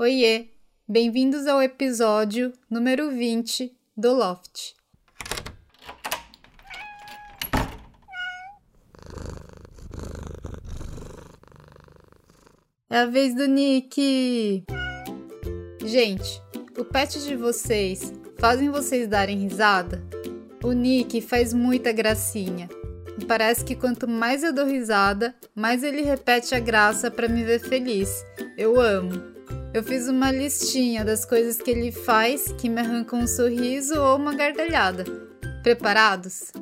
Oiê! Bem-vindos ao episódio número 20 do Loft. É a vez do Nick! Gente, o pet de vocês fazem vocês darem risada? O Nick faz muita gracinha. Parece que quanto mais eu dou risada, mais ele repete a graça para me ver feliz. Eu amo. Eu fiz uma listinha das coisas que ele faz que me arrancam um sorriso ou uma gargalhada. Preparados?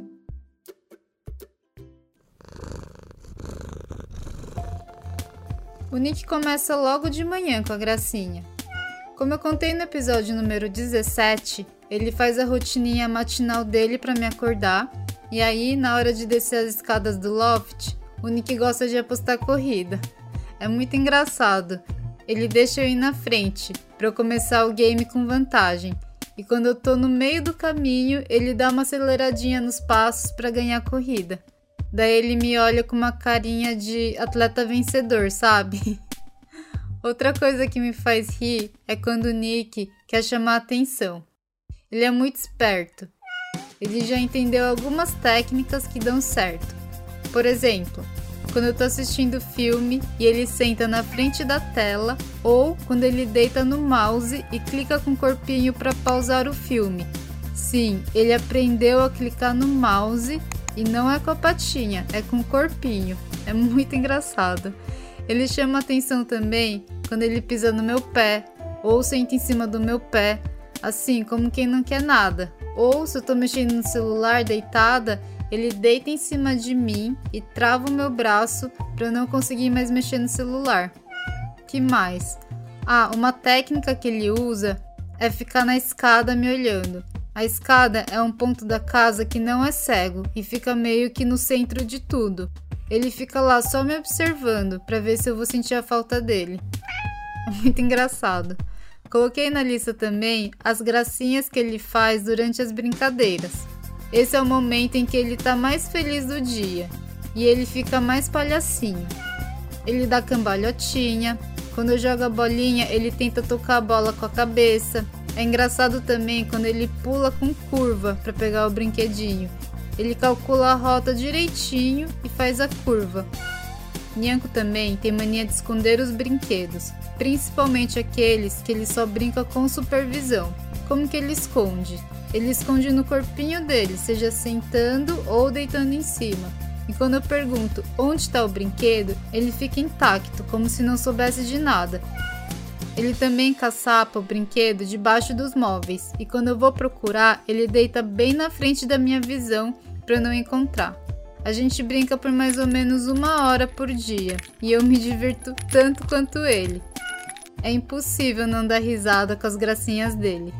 O Nick começa logo de manhã com a gracinha. Como eu contei no episódio número 17, ele faz a rotininha matinal dele para me acordar, e aí, na hora de descer as escadas do loft, o Nick gosta de apostar corrida. É muito engraçado, ele deixa eu ir na frente, para eu começar o game com vantagem. E quando eu tô no meio do caminho, ele dá uma aceleradinha nos passos para ganhar a corrida. Daí ele me olha com uma carinha de atleta vencedor, sabe? Outra coisa que me faz rir é quando o Nick quer chamar atenção. Ele é muito esperto. Ele já entendeu algumas técnicas que dão certo. Por exemplo, quando eu tô assistindo filme e ele senta na frente da tela, ou quando ele deita no mouse e clica com o corpinho para pausar o filme. Sim, ele aprendeu a clicar no mouse e não é com a patinha, é com o corpinho. É muito engraçado. Ele chama atenção também quando ele pisa no meu pé ou senta em cima do meu pé, assim como quem não quer nada. Ou se eu tô mexendo no celular deitada, ele deita em cima de mim e trava o meu braço para eu não conseguir mais mexer no celular. Que mais? Ah, uma técnica que ele usa é ficar na escada me olhando. A escada é um ponto da casa que não é cego e fica meio que no centro de tudo. Ele fica lá só me observando para ver se eu vou sentir a falta dele. É muito engraçado. Coloquei na lista também as gracinhas que ele faz durante as brincadeiras. Esse é o momento em que ele tá mais feliz do dia e ele fica mais palhacinho. Ele dá cambalhotinha, quando eu jogo a bolinha, ele tenta tocar a bola com a cabeça. É engraçado também quando ele pula com curva para pegar o brinquedinho. Ele calcula a rota direitinho e faz a curva. Nyanko também tem mania de esconder os brinquedos, principalmente aqueles que ele só brinca com supervisão. Como que ele esconde? Ele esconde no corpinho dele, seja sentando ou deitando em cima. E quando eu pergunto onde está o brinquedo, ele fica intacto, como se não soubesse de nada. Ele também caçapa o brinquedo debaixo dos móveis, e quando eu vou procurar, ele deita bem na frente da minha visão para não encontrar. A gente brinca por mais ou menos uma hora por dia, e eu me divirto tanto quanto ele. É impossível não dar risada com as gracinhas dele.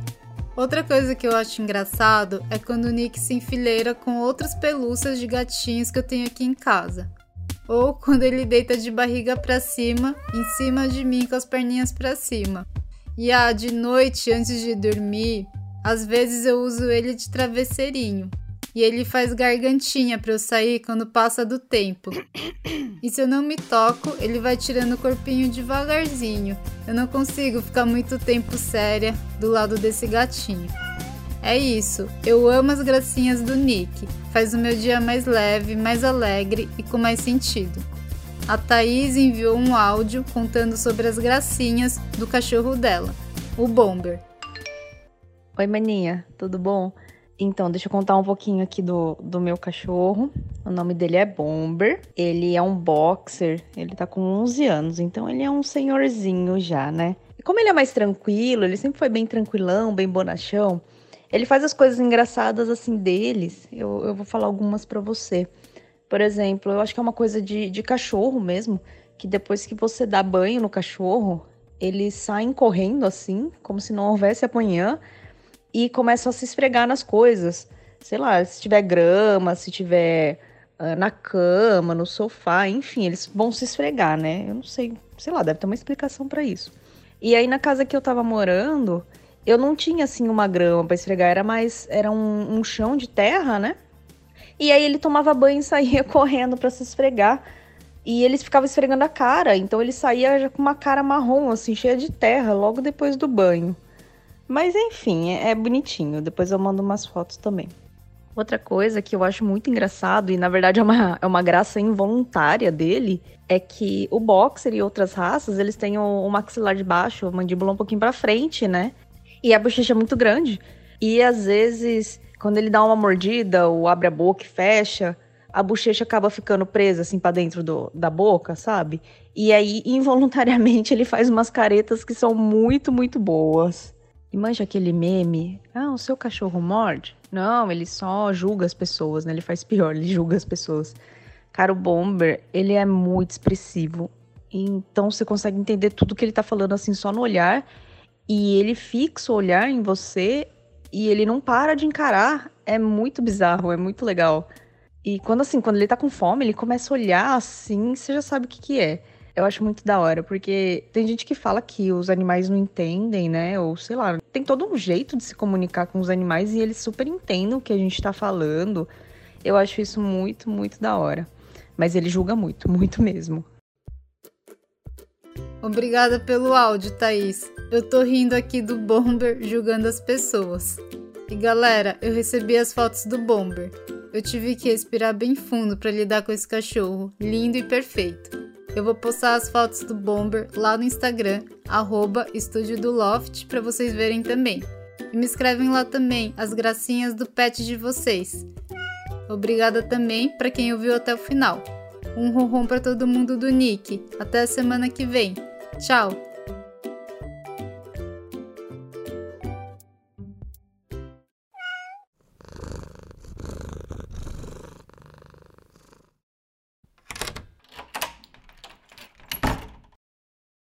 Outra coisa que eu acho engraçado é quando o Nick se enfileira com outras pelúcias de gatinhos que eu tenho aqui em casa. Ou quando ele deita de barriga para cima, em cima de mim com as perninhas para cima. E ah, de noite, antes de dormir, às vezes eu uso ele de travesseirinho e ele faz gargantinha para eu sair quando passa do tempo. E se eu não me toco, ele vai tirando o corpinho devagarzinho. Eu não consigo ficar muito tempo séria do lado desse gatinho. É isso, eu amo as gracinhas do Nick. Faz o meu dia mais leve, mais alegre e com mais sentido. A Thaís enviou um áudio contando sobre as gracinhas do cachorro dela, o Bomber. Oi, maninha, tudo bom? Então, deixa eu contar um pouquinho aqui do, do meu cachorro. O nome dele é Bomber. Ele é um boxer. Ele tá com 11 anos, então ele é um senhorzinho já, né? E como ele é mais tranquilo, ele sempre foi bem tranquilão, bem bonachão. Ele faz as coisas engraçadas assim deles. Eu, eu vou falar algumas para você. Por exemplo, eu acho que é uma coisa de, de cachorro mesmo, que depois que você dá banho no cachorro, eles saem correndo assim, como se não houvesse amanhã e começam a se esfregar nas coisas. Sei lá, se tiver grama, se tiver uh, na cama, no sofá, enfim, eles vão se esfregar, né? Eu não sei, sei lá, deve ter uma explicação para isso. E aí na casa que eu tava morando, eu não tinha assim uma grama para esfregar, era mais era um, um, chão de terra, né? E aí ele tomava banho e saía correndo para se esfregar. E eles ficavam esfregando a cara, então ele saía já com uma cara marrom, assim, cheia de terra, logo depois do banho. Mas enfim, é, é bonitinho. Depois eu mando umas fotos também. Outra coisa que eu acho muito engraçado, e na verdade é uma, é uma graça involuntária dele, é que o boxer e outras raças, eles têm o, o maxilar de baixo, a mandíbula um pouquinho pra frente, né? E a bochecha é muito grande. E às vezes, quando ele dá uma mordida ou abre a boca e fecha, a bochecha acaba ficando presa assim para dentro do, da boca, sabe? E aí, involuntariamente, ele faz umas caretas que são muito, muito boas. E manja aquele meme? Ah, o seu cachorro morde? Não, ele só julga as pessoas, né? Ele faz pior, ele julga as pessoas. Cara, o Bomber, ele é muito expressivo. Então você consegue entender tudo que ele tá falando assim só no olhar. E ele fixa o olhar em você e ele não para de encarar. É muito bizarro, é muito legal. E quando assim, quando ele tá com fome, ele começa a olhar assim, você já sabe o que que é. Eu acho muito da hora, porque tem gente que fala que os animais não entendem, né? Ou sei lá, tem todo um jeito de se comunicar com os animais e eles super entendem o que a gente tá falando. Eu acho isso muito, muito da hora. Mas ele julga muito, muito mesmo. Obrigada pelo áudio, Thaís. Eu tô rindo aqui do Bomber julgando as pessoas. E galera, eu recebi as fotos do Bomber. Eu tive que respirar bem fundo para lidar com esse cachorro, lindo e perfeito. Eu vou postar as fotos do Bomber lá no Instagram, arroba Estúdio do Loft, para vocês verem também. E me escrevem lá também as gracinhas do pet de vocês. Obrigada também para quem ouviu até o final. Um ronron para todo mundo do Nick. Até a semana que vem. Tchau!